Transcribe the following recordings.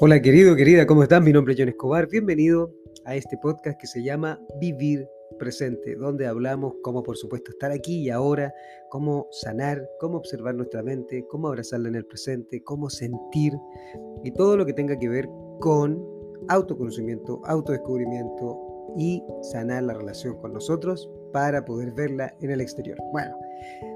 Hola querido, querida, ¿cómo estás? Mi nombre es John Escobar. Bienvenido a este podcast que se llama Vivir Presente, donde hablamos cómo por supuesto estar aquí y ahora, cómo sanar, cómo observar nuestra mente, cómo abrazarla en el presente, cómo sentir y todo lo que tenga que ver con autoconocimiento, autodescubrimiento y sanar la relación con nosotros para poder verla en el exterior. Bueno,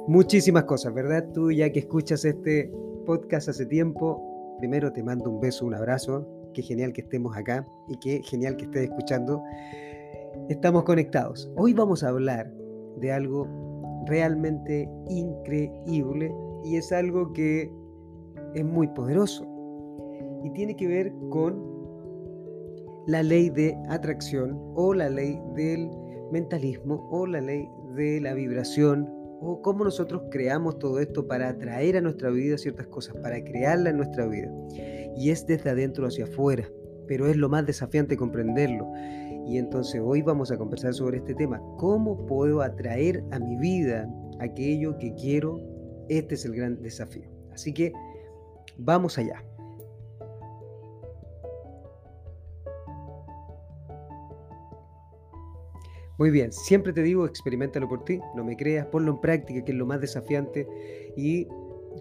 muchísimas cosas, ¿verdad? Tú ya que escuchas este podcast hace tiempo, Primero te mando un beso, un abrazo. Qué genial que estemos acá y qué genial que estés escuchando. Estamos conectados. Hoy vamos a hablar de algo realmente increíble y es algo que es muy poderoso y tiene que ver con la ley de atracción o la ley del mentalismo o la ley de la vibración o cómo nosotros creamos todo esto para atraer a nuestra vida ciertas cosas, para crearla en nuestra vida. Y es desde adentro hacia afuera, pero es lo más desafiante comprenderlo. Y entonces hoy vamos a conversar sobre este tema, cómo puedo atraer a mi vida aquello que quiero. Este es el gran desafío. Así que vamos allá. Muy bien, siempre te digo, experimentalo por ti, no me creas, ponlo en práctica, que es lo más desafiante. Y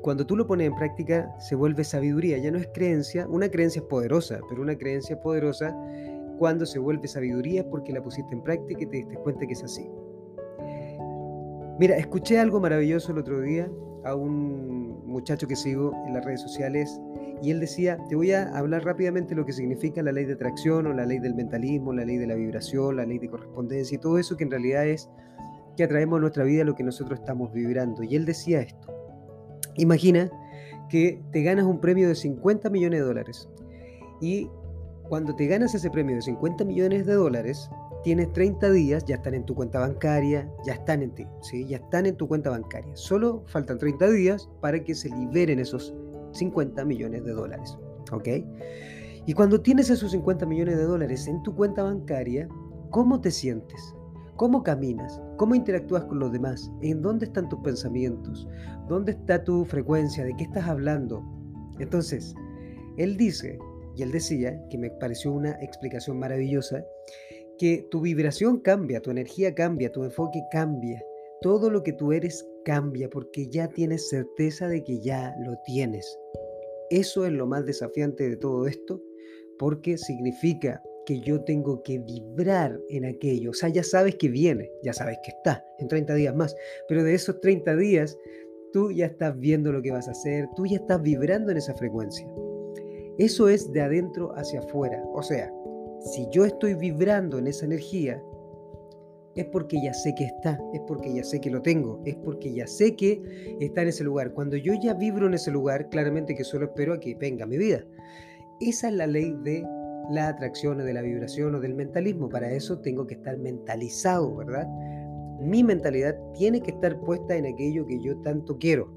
cuando tú lo pones en práctica, se vuelve sabiduría, ya no es creencia, una creencia es poderosa, pero una creencia poderosa cuando se vuelve sabiduría es porque la pusiste en práctica y te diste cuenta que es así. Mira, escuché algo maravilloso el otro día a un muchacho que sigo en las redes sociales y él decía, te voy a hablar rápidamente lo que significa la ley de atracción o la ley del mentalismo, la ley de la vibración, la ley de correspondencia y todo eso que en realidad es que atraemos a nuestra vida lo que nosotros estamos vibrando. Y él decía esto, imagina que te ganas un premio de 50 millones de dólares y cuando te ganas ese premio de 50 millones de dólares, tienes 30 días, ya están en tu cuenta bancaria, ya están en ti, ¿sí? ya están en tu cuenta bancaria. Solo faltan 30 días para que se liberen esos 50 millones de dólares. ¿Ok? Y cuando tienes esos 50 millones de dólares en tu cuenta bancaria, ¿cómo te sientes? ¿Cómo caminas? ¿Cómo interactúas con los demás? ¿En dónde están tus pensamientos? ¿Dónde está tu frecuencia? ¿De qué estás hablando? Entonces, él dice, y él decía, que me pareció una explicación maravillosa, que tu vibración cambia, tu energía cambia, tu enfoque cambia. Todo lo que tú eres cambia porque ya tienes certeza de que ya lo tienes. Eso es lo más desafiante de todo esto porque significa que yo tengo que vibrar en aquello. O sea, ya sabes que viene, ya sabes que está en 30 días más, pero de esos 30 días tú ya estás viendo lo que vas a hacer, tú ya estás vibrando en esa frecuencia. Eso es de adentro hacia afuera. O sea, si yo estoy vibrando en esa energía, es porque ya sé que está, es porque ya sé que lo tengo, es porque ya sé que está en ese lugar. Cuando yo ya vibro en ese lugar, claramente que solo espero a que venga mi vida. Esa es la ley de la atracción de la vibración o del mentalismo. Para eso tengo que estar mentalizado, ¿verdad? Mi mentalidad tiene que estar puesta en aquello que yo tanto quiero.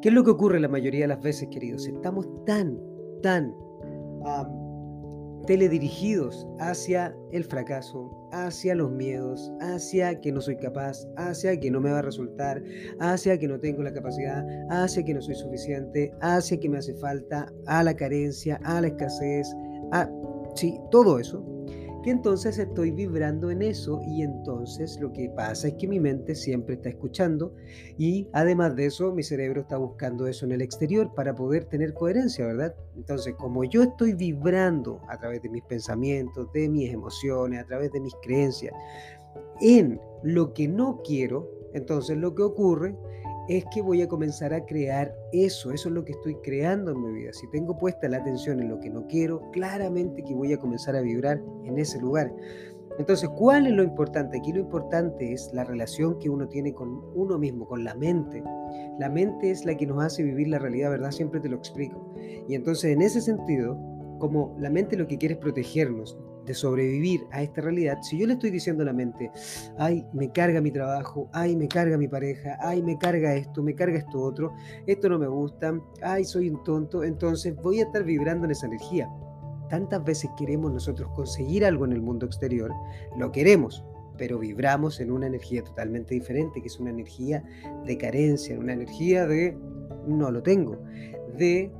¿Qué es lo que ocurre la mayoría de las veces, queridos? Estamos tan, tan teledirigidos hacia el fracaso, hacia los miedos, hacia que no soy capaz, hacia que no me va a resultar, hacia que no tengo la capacidad, hacia que no soy suficiente, hacia que me hace falta, a la carencia, a la escasez, a sí, todo eso que entonces estoy vibrando en eso y entonces lo que pasa es que mi mente siempre está escuchando y además de eso mi cerebro está buscando eso en el exterior para poder tener coherencia, ¿verdad? Entonces como yo estoy vibrando a través de mis pensamientos, de mis emociones, a través de mis creencias, en lo que no quiero, entonces lo que ocurre es que voy a comenzar a crear eso, eso es lo que estoy creando en mi vida. Si tengo puesta la atención en lo que no quiero, claramente que voy a comenzar a vibrar en ese lugar. Entonces, ¿cuál es lo importante? Aquí lo importante es la relación que uno tiene con uno mismo, con la mente. La mente es la que nos hace vivir la realidad, ¿verdad? Siempre te lo explico. Y entonces, en ese sentido, como la mente lo que quiere es protegernos, de sobrevivir a esta realidad, si yo le estoy diciendo a la mente, ay, me carga mi trabajo, ay, me carga mi pareja, ay, me carga esto, me carga esto otro, esto no me gusta, ay, soy un tonto, entonces voy a estar vibrando en esa energía. Tantas veces queremos nosotros conseguir algo en el mundo exterior, lo queremos, pero vibramos en una energía totalmente diferente, que es una energía de carencia, una energía de no lo tengo, de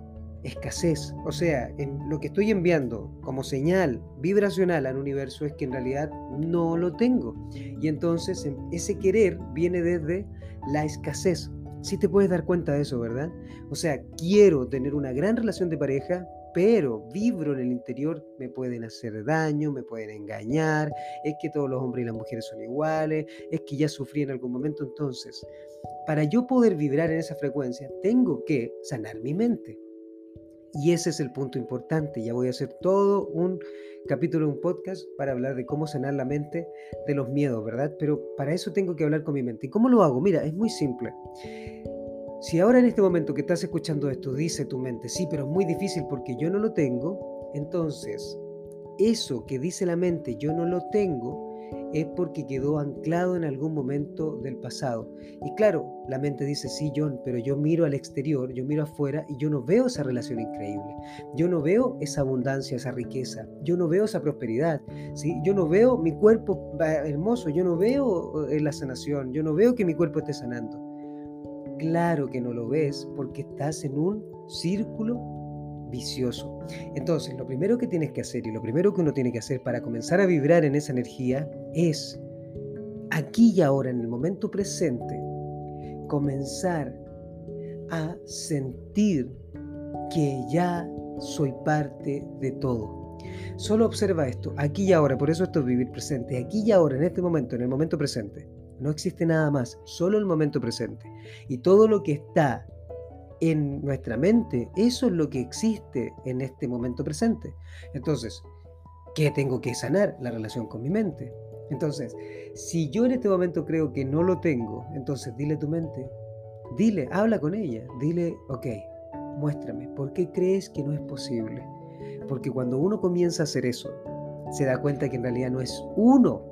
escasez. O sea, en lo que estoy enviando como señal vibracional al universo es que en realidad no lo tengo. Y entonces em, ese querer viene desde la escasez. Si te puedes dar cuenta de eso, ¿verdad? O sea, quiero tener una gran relación de pareja, pero vibro en el interior, me pueden hacer daño, me pueden engañar, es que todos los hombres y las mujeres son iguales, es que ya sufrí en algún momento. Entonces, para yo poder vibrar en esa frecuencia, tengo que sanar mi mente. Y ese es el punto importante. Ya voy a hacer todo un capítulo, un podcast para hablar de cómo sanar la mente de los miedos, ¿verdad? Pero para eso tengo que hablar con mi mente. ¿Y cómo lo hago? Mira, es muy simple. Si ahora en este momento que estás escuchando esto dice tu mente, sí, pero es muy difícil porque yo no lo tengo, entonces eso que dice la mente, yo no lo tengo, es porque quedó anclado en algún momento del pasado. Y claro, la mente dice, sí, John, pero yo miro al exterior, yo miro afuera y yo no veo esa relación increíble. Yo no veo esa abundancia, esa riqueza. Yo no veo esa prosperidad. ¿sí? Yo no veo mi cuerpo hermoso. Yo no veo eh, la sanación. Yo no veo que mi cuerpo esté sanando. Claro que no lo ves porque estás en un círculo vicioso. Entonces, lo primero que tienes que hacer y lo primero que uno tiene que hacer para comenzar a vibrar en esa energía es, aquí y ahora, en el momento presente, comenzar a sentir que ya soy parte de todo. Solo observa esto, aquí y ahora, por eso esto es vivir presente, aquí y ahora, en este momento, en el momento presente. No existe nada más, solo el momento presente. Y todo lo que está en nuestra mente. Eso es lo que existe en este momento presente. Entonces, ¿qué tengo que sanar? La relación con mi mente. Entonces, si yo en este momento creo que no lo tengo, entonces dile a tu mente, dile, habla con ella, dile, ok, muéstrame, ¿por qué crees que no es posible? Porque cuando uno comienza a hacer eso, se da cuenta que en realidad no es uno,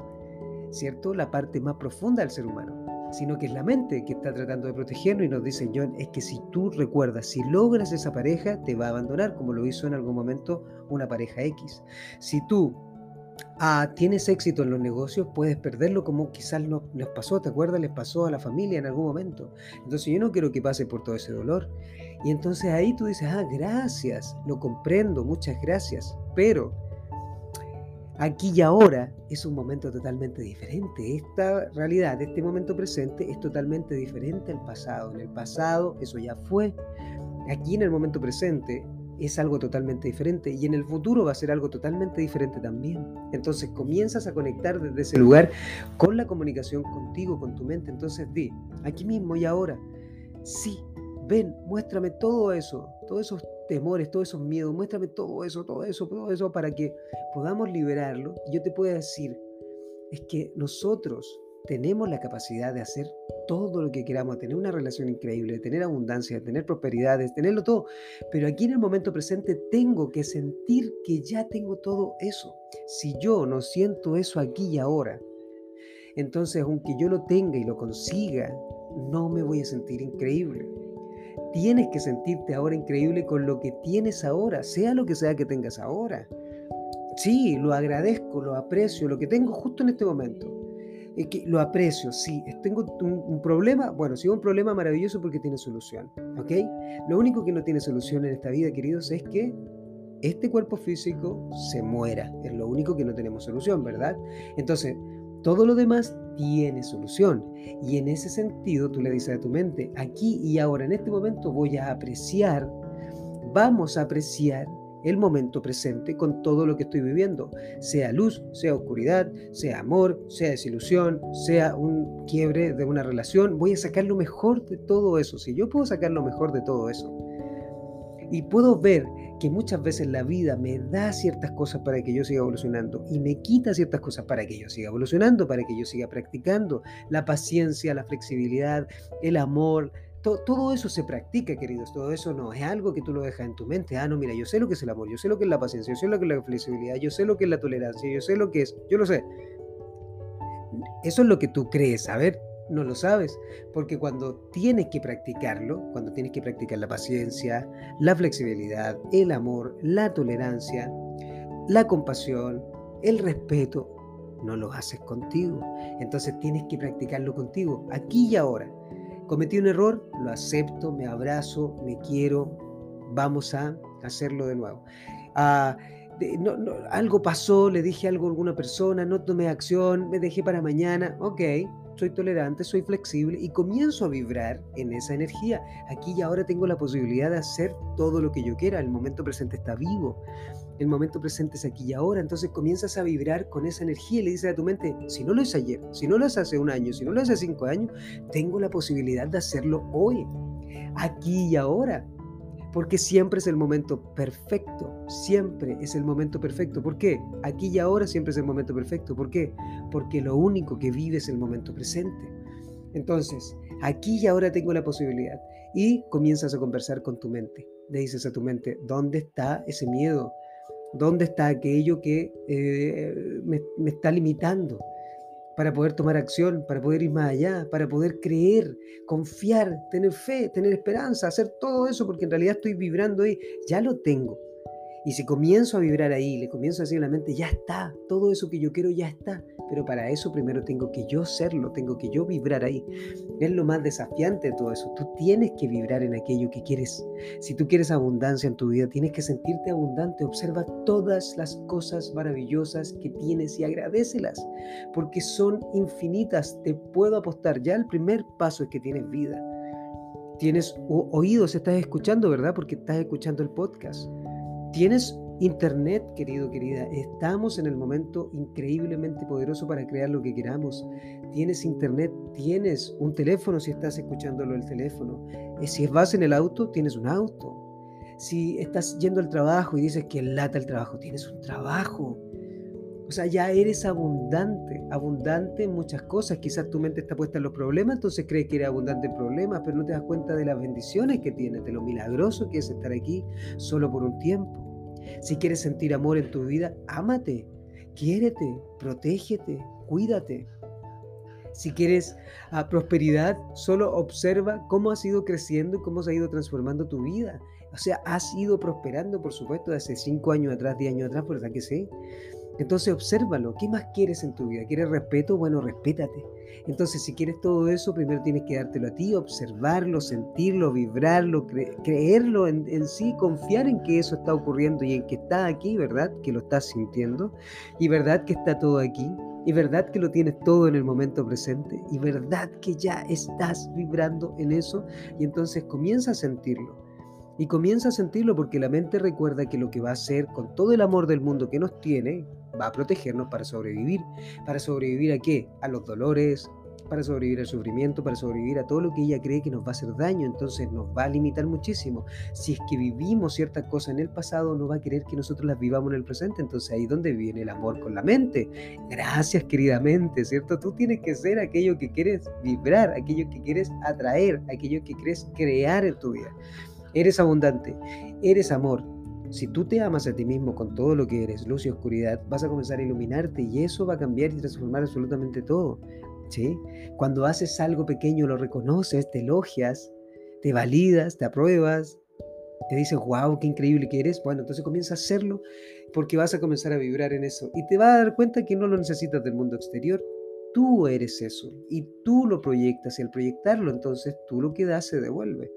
¿cierto? La parte más profunda del ser humano sino que es la mente que está tratando de protegernos y nos dice John, es que si tú recuerdas, si logras esa pareja, te va a abandonar, como lo hizo en algún momento una pareja X. Si tú ah, tienes éxito en los negocios, puedes perderlo como quizás nos, nos pasó, ¿te acuerdas? Les pasó a la familia en algún momento. Entonces yo no quiero que pase por todo ese dolor. Y entonces ahí tú dices, ah, gracias, lo comprendo, muchas gracias, pero aquí y ahora es un momento totalmente diferente. Esta realidad, este momento presente es totalmente diferente al pasado. En el pasado eso ya fue. Aquí en el momento presente es algo totalmente diferente y en el futuro va a ser algo totalmente diferente también. Entonces comienzas a conectar desde ese lugar con la comunicación contigo, con tu mente. Entonces di, aquí mismo y ahora, sí, ven, muéstrame todo eso, todos esos temores, todos esos miedos, muéstrame todo eso, todo eso, todo eso para que podamos liberarlo. Y yo te puedo decir, es que nosotros tenemos la capacidad de hacer todo lo que queramos, tener una relación increíble, tener abundancia, tener prosperidades, tenerlo todo. Pero aquí en el momento presente tengo que sentir que ya tengo todo eso. Si yo no siento eso aquí y ahora, entonces aunque yo lo tenga y lo consiga, no me voy a sentir increíble. Tienes que sentirte ahora increíble con lo que tienes ahora, sea lo que sea que tengas ahora. Sí, lo agradezco, lo aprecio, lo que tengo justo en este momento. Es que lo aprecio, sí, tengo un, problema, bueno, es un problema maravilloso porque tiene solución, ¿ok? Lo único que no tiene solución en esta vida, queridos, es que este cuerpo físico se muera. Es lo único que no tenemos solución, ¿verdad? Entonces, todo lo demás tiene solución. Y en ese sentido tú le dices a tu mente, aquí y ahora, en este momento voy a apreciar, vamos a apreciar el momento presente con todo lo que estoy viviendo, sea luz, sea oscuridad, sea amor, sea desilusión, sea un quiebre de una relación, voy a sacar lo mejor de todo eso. Si yo puedo sacar lo mejor de todo eso y puedo ver que muchas veces la vida me da ciertas cosas para que yo siga evolucionando y me quita ciertas cosas para que yo siga evolucionando, para que yo siga practicando. La paciencia, la flexibilidad, el amor, todo eso se practica, queridos. Todo eso no es algo que tú lo dejas en tu mente. Ah, no, mira, yo sé lo que es el amor, yo sé lo que es la paciencia, yo sé lo que es la flexibilidad, yo sé lo que es la tolerancia, yo sé lo que es, yo lo sé. Eso es lo que tú crees. A ver, no lo sabes, porque cuando tienes que practicarlo, cuando tienes que practicar la paciencia, la flexibilidad, el amor, la tolerancia, la compasión, el respeto, no lo haces contigo. Entonces tienes que practicarlo contigo, aquí y ahora. Cometí un error, lo acepto, me abrazo, me quiero, vamos a hacerlo de nuevo. Ah, algo pasó, le dije algo a alguna persona, no tomé acción, me dejé para mañana, ok, soy tolerante, soy flexible y comienzo a vibrar en esa energía. Aquí y ahora tengo la posibilidad de hacer todo lo que yo quiera, el momento presente está vivo, el momento presente es aquí y ahora, entonces comienzas a vibrar con esa energía y le dices a tu mente, si no lo es ayer, si no lo es hace un año, si no lo es hace cinco años, tengo la posibilidad de hacerlo hoy, aquí y ahora porque siempre es el momento perfecto, siempre es el momento perfecto. ¿Por qué? Aquí y ahora siempre es el momento perfecto. ¿Por qué? Porque lo único que vive es el momento presente. Entonces, aquí y ahora tengo la posibilidad. Y comienzas a conversar con tu mente. Le dices a tu mente, ¿dónde está ese miedo? ¿Dónde está aquello que eh, me, me está limitando? Para poder tomar acción, para poder ir más allá, para poder creer, confiar, tener fe, tener esperanza, hacer todo eso, porque en realidad estoy vibrando ahí, ya lo tengo. Y si comienzo a vibrar ahí, le comienzo a decir a la mente, ya está, todo eso que yo quiero ya está. Pero para eso primero tengo que yo serlo, tengo que yo vibrar ahí. Es lo más desafiante de todo eso. Tú tienes que vibrar en aquello que quieres. Si tú quieres abundancia en tu vida, tienes que sentirte abundante. Observa todas las cosas maravillosas que tienes y agradecelas, porque son infinitas. Te puedo apostar. Ya el primer paso es que tienes vida. Tienes oídos, estás escuchando, ¿verdad? Porque estás escuchando el podcast. Tienes internet, querido, querida. Estamos en el momento increíblemente poderoso para crear lo que queramos. Tienes internet, tienes un teléfono si estás escuchándolo el teléfono. Eh, si vas en el auto, tienes un auto. Si estás yendo al trabajo y dices que lata el trabajo, tienes un trabajo. O sea, ya eres abundante, abundante en muchas cosas. Quizás tu mente está puesta en los problemas, entonces crees que eres abundante en problemas, pero no te das cuenta de las bendiciones que tienes, de lo milagroso que es estar aquí solo por un tiempo. Si quieres sentir amor en tu vida, ámate, quiérete, protégete, cuídate. Si quieres ah, prosperidad, solo observa cómo has ido creciendo y cómo se ha ido transformando tu vida. O sea, has ido prosperando, por supuesto, de hace cinco años atrás, diez años atrás, verdad que sí. Entonces obsérvalo. ¿Qué más quieres en tu vida? ¿Quieres respeto? Bueno, respétate. Entonces, si quieres todo eso, primero tienes que dártelo a ti, observarlo, sentirlo, vibrarlo, creerlo en, en, sí, confiar en que eso está ocurriendo y en que está aquí, ¿verdad? Que lo estás sintiendo. Y verdad que está todo aquí. Y verdad que lo tienes todo en el momento presente. Y verdad que ya estás vibrando en eso. Y entonces comienza a sentirlo. Y comienza a sentirlo porque la mente recuerda que lo que va a hacer con todo el amor del mundo que nos tiene, va a protegernos para sobrevivir. ¿Para sobrevivir a qué? A los dolores, para sobrevivir al sufrimiento, para sobrevivir a todo lo que ella cree que nos va a hacer daño, entonces nos va a limitar muchísimo. Si es que vivimos ciertas cosas en el pasado, no va a querer que nosotros las vivamos en el presente, entonces ahí es donde viene el amor con la mente. Gracias querida mente, ¿cierto? Tú tienes que ser aquello que quieres vibrar, aquello que quieres atraer, aquello que quieres crear en tu vida. Eres abundante, eres amor. Si tú te amas a ti mismo con todo lo que eres, luz y oscuridad, vas a comenzar a iluminarte y eso va a cambiar y transformar absolutamente todo. ¿sí? Cuando haces algo pequeño, lo reconoces, te elogias, te validas, te apruebas, te dices, wow, qué increíble que eres. Bueno, entonces comienza a hacerlo porque vas a comenzar a vibrar en eso y te vas a dar cuenta que no lo necesitas del mundo exterior. Tú eres eso y tú lo proyectas y al proyectarlo entonces tú lo que das se devuelve.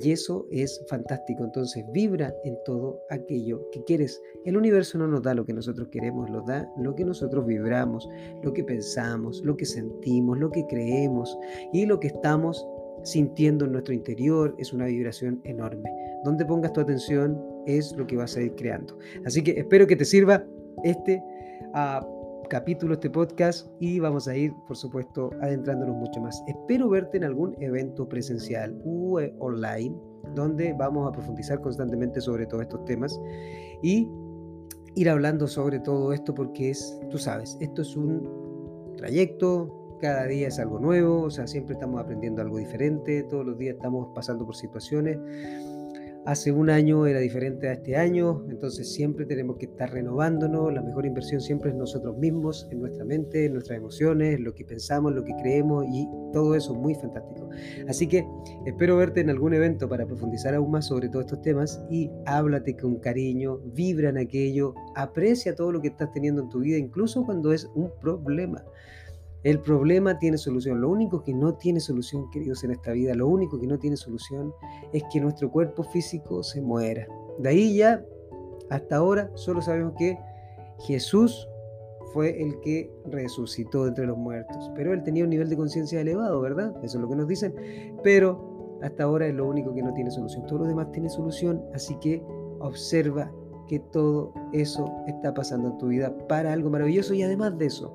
Y eso es fantástico. Entonces vibra en todo aquello que quieres. El universo no nos da lo que nosotros queremos, nos da lo que nosotros vibramos, lo que pensamos, lo que sentimos, lo que creemos y lo que estamos sintiendo en nuestro interior es una vibración enorme. Donde pongas tu atención es lo que vas a ir creando. Así que espero que te sirva este uh, capítulo, este podcast y vamos a ir, por supuesto, adentrándonos mucho más. Espero verte en algún evento presencial o eh, online donde vamos a profundizar constantemente sobre todos estos temas y ir hablando sobre todo esto porque es, tú sabes, esto es un trayecto, cada día es algo nuevo, o sea, siempre estamos aprendiendo algo diferente, todos los días estamos pasando por situaciones hace un año era diferente a este año, entonces siempre tenemos que estar renovándonos, la mejor inversión siempre es nosotros mismos, en nuestra mente, en nuestras emociones, lo que pensamos, lo que creemos y todo eso muy fantástico. Así que espero verte en algún evento para profundizar aún más sobre todos estos temas y háblate con cariño, vibra en aquello, aprecia todo lo que estás teniendo en tu vida, incluso cuando es un problema. El problema tiene solución. Lo único que no tiene solución, queridos, en esta vida, lo único que no tiene solución es que nuestro cuerpo físico se muera. De ahí ya, hasta ahora, solo sabemos que Jesús fue el que resucitó entre los muertos. Pero él tenía un nivel de conciencia elevado, ¿verdad? Eso es lo que nos dicen. Pero hasta ahora es lo único que no tiene solución. Todo lo demás tiene solución, así que observa que todo eso está pasando en tu vida para algo maravilloso y además de eso,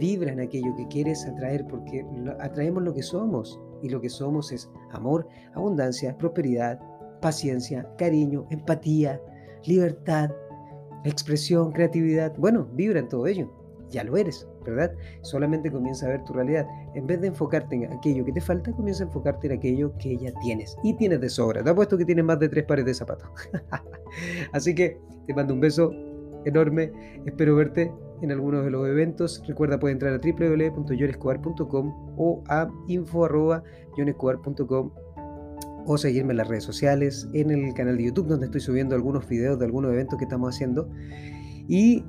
vibra en aquello que quieres atraer porque atraemos lo que somos y lo que somos es amor, abundancia, prosperidad, paciencia, cariño, empatía, libertad, expresión, creatividad. Bueno, vibra en todo ello. Ya lo eres, ¿verdad? Solamente comienza a ver tu realidad. En vez de enfocarte en aquello que te falta, comienza a enfocarte en aquello que ya tienes. Y tienes de sobra. Te apuesto que tienes más de tres pares de zapatos. Así que te mando un beso enorme. Espero verte en algunos de los eventos. Recuerda, puedes entrar a www.yonescobar.com o a info.yonescobar.com o seguirme en las redes sociales, en el canal de YouTube donde estoy subiendo algunos videos de algunos eventos que estamos haciendo y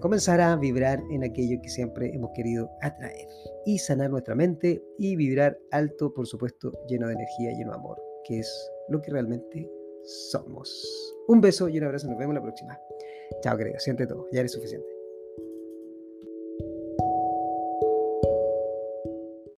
comenzar a vibrar en aquello que siempre hemos querido atraer y sanar nuestra mente y vibrar alto, por supuesto, lleno de energía, lleno de amor, que es lo que realmente somos. Un beso y un abrazo, nos vemos la próxima. Chao, querido, siente todo, ya eres suficiente.